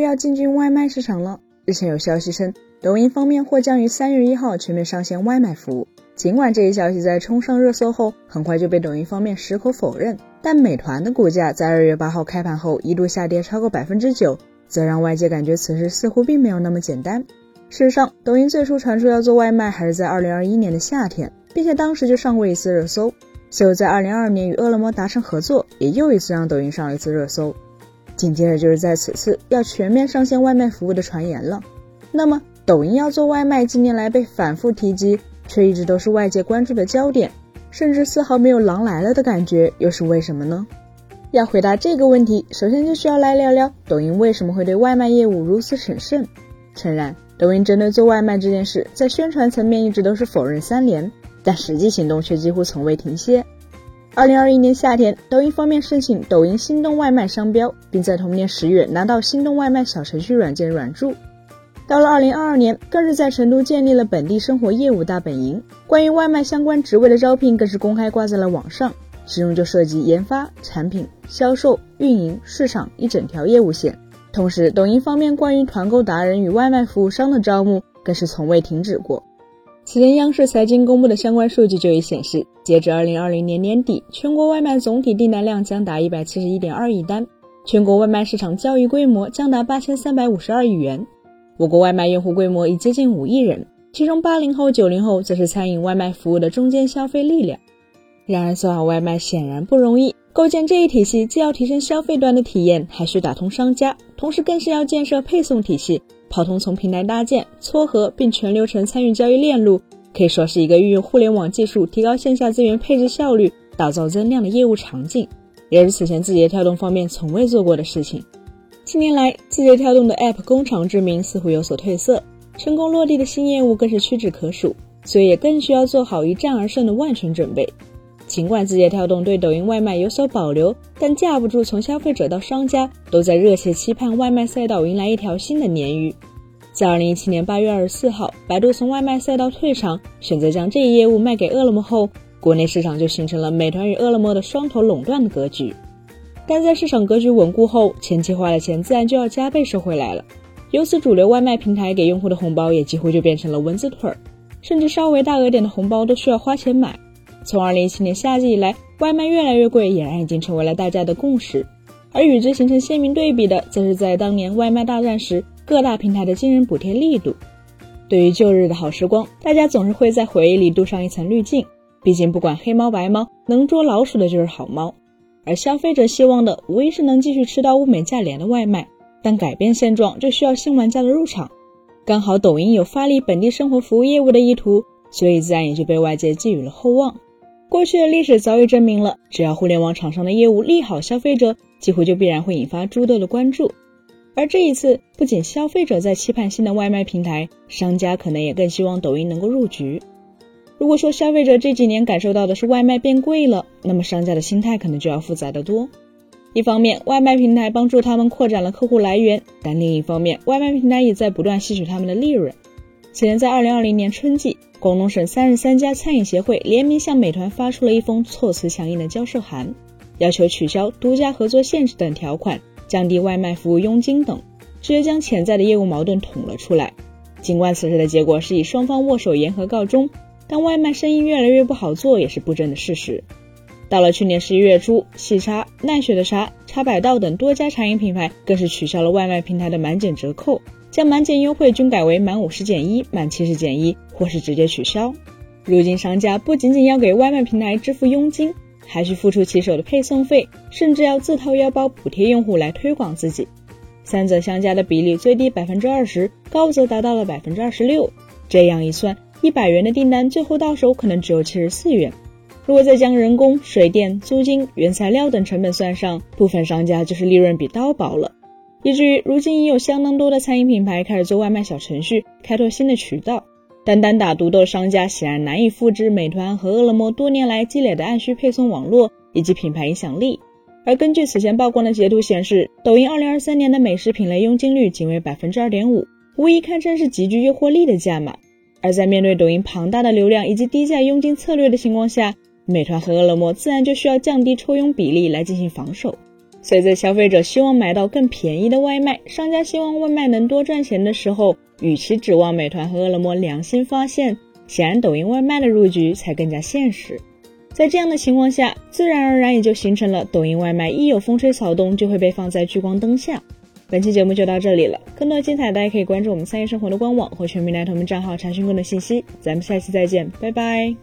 又要进军外卖市场了。日前有消息称，抖音方面或将于三月一号全面上线外卖服务。尽管这一消息在冲上热搜后，很快就被抖音方面矢口否认，但美团的股价在二月八号开盘后一度下跌超过百分之九，则让外界感觉此事似乎并没有那么简单。事实上，抖音最初传出要做外卖还是在二零二一年的夏天，并且当时就上过一次热搜。随后在二零二二年与饿了么达成合作，也又一次让抖音上了一次热搜。紧接着就是在此次要全面上线外卖服务的传言了。那么，抖音要做外卖，近年来被反复提及。却一直都是外界关注的焦点，甚至丝毫没有狼来了的感觉，又是为什么呢？要回答这个问题，首先就需要来聊聊抖音为什么会对外卖业务如此审慎。诚然，抖音针对做外卖这件事，在宣传层面一直都是否认三连，但实际行动却几乎从未停歇。二零二一年夏天，抖音方面申请抖音心动外卖商标，并在同年十月拿到心动外卖小程序软件软著。到了二零二二年，更是在成都建立了本地生活业务大本营。关于外卖相关职位的招聘，更是公开挂在了网上，其中就涉及研发、产品、销售、运营、市场一整条业务线。同时，抖音方面关于团购达人与外卖服务商的招募，更是从未停止过。此前，央视财经公布的相关数据就已显示，截至二零二零年年底，全国外卖总体订单量将达一百七十一点二亿单，全国外卖市场交易规模将达八千三百五十二亿元。我国外卖用户规模已接近五亿人，其中八零后、九零后则是餐饮外卖服务的中间消费力量。然而，做好外卖显然不容易。构建这一体系，既要提升消费端的体验，还需打通商家，同时更是要建设配送体系，跑通从平台搭建、撮合并全流程参与交易链路，可以说是一个运用互联网技术提高线下资源配置效率、打造增量的业务场景，也是此前字节跳动方面从未做过的事情。近年来，字节跳动的 App 工厂之名似乎有所褪色，成功落地的新业务更是屈指可数，所以也更需要做好一战而胜的万全准备。尽管字节跳动对抖音外卖有所保留，但架不住从消费者到商家都在热切期盼外卖赛道迎来一条新的鲶鱼。在二零一七年八月二十四号，百度从外卖赛道退场，选择将这一业务卖给饿了么后，国内市场就形成了美团与饿了么的双头垄断的格局。但在市场格局稳固后，前期花的钱自然就要加倍收回来了。由此，主流外卖平台给用户的红包也几乎就变成了蚊子腿儿，甚至稍微大额点的红包都需要花钱买。从二零一七年夏季以来，外卖越来越贵，俨然已经成为了大家的共识。而与之形成鲜明对比的，则是在当年外卖大战时，各大平台的惊人补贴力度。对于旧日的好时光，大家总是会在回忆里镀上一层滤镜。毕竟，不管黑猫白猫，能捉老鼠的就是好猫。而消费者希望的无疑是能继续吃到物美价廉的外卖，但改变现状就需要新玩家的入场。刚好抖音有发力本地生活服务业务的意图，所以自然也就被外界寄予了厚望。过去的历史早已证明了，只要互联网厂商的业务利好消费者，几乎就必然会引发诸多的关注。而这一次，不仅消费者在期盼新的外卖平台，商家可能也更希望抖音能够入局。如果说消费者这几年感受到的是外卖变贵了，那么商家的心态可能就要复杂的多。一方面，外卖平台帮助他们扩展了客户来源，但另一方面，外卖平台也在不断吸取他们的利润。此前，在二零二零年春季，广东省三十三家餐饮协会联名向美团发出了一封措辞强硬的交涉函，要求取消独家合作限制等条款，降低外卖服务佣金等，直接将潜在的业务矛盾捅了出来。尽管此时的结果是以双方握手言和告终。但外卖生意越来越不好做，也是不争的事实。到了去年十一月初，喜茶、奈雪的茶、茶百道等多家茶饮品牌更是取消了外卖平台的满减折扣，将满减优惠均改为满五十减一、满七十减一，或是直接取消。如今商家不仅仅要给外卖平台支付佣金，还需付出骑手的配送费，甚至要自掏腰包补贴用户来推广自己。三者相加的比例最低百分之二十，高则达到了百分之二十六。这样一算。一百元的订单最后到手可能只有七十四元。如果再将人工、水电、租金、原材料等成本算上，部分商家就是利润比刀薄了。以至于如今已有相当多的餐饮品牌开始做外卖小程序，开拓新的渠道。但单打独斗商家显然难以复制美团和饿了么多年来积累的按需配送网络以及品牌影响力。而根据此前曝光的截图显示，抖音二零二三年的美食品类佣金率仅为百分之二点五，无疑堪称是极具诱惑力的价码。而在面对抖音庞大的流量以及低价佣金策略的情况下，美团和饿了么自然就需要降低抽佣比例来进行防守。随着消费者希望买到更便宜的外卖，商家希望外卖能多赚钱的时候，与其指望美团和饿了么良心发现，显然抖音外卖的入局才更加现实。在这样的情况下，自然而然也就形成了抖音外卖一有风吹草动就会被放在聚光灯下。本期节目就到这里了，更多精彩大家可以关注我们三叶生活的官网或全民来头们账号查询更多信息。咱们下期再见，拜拜。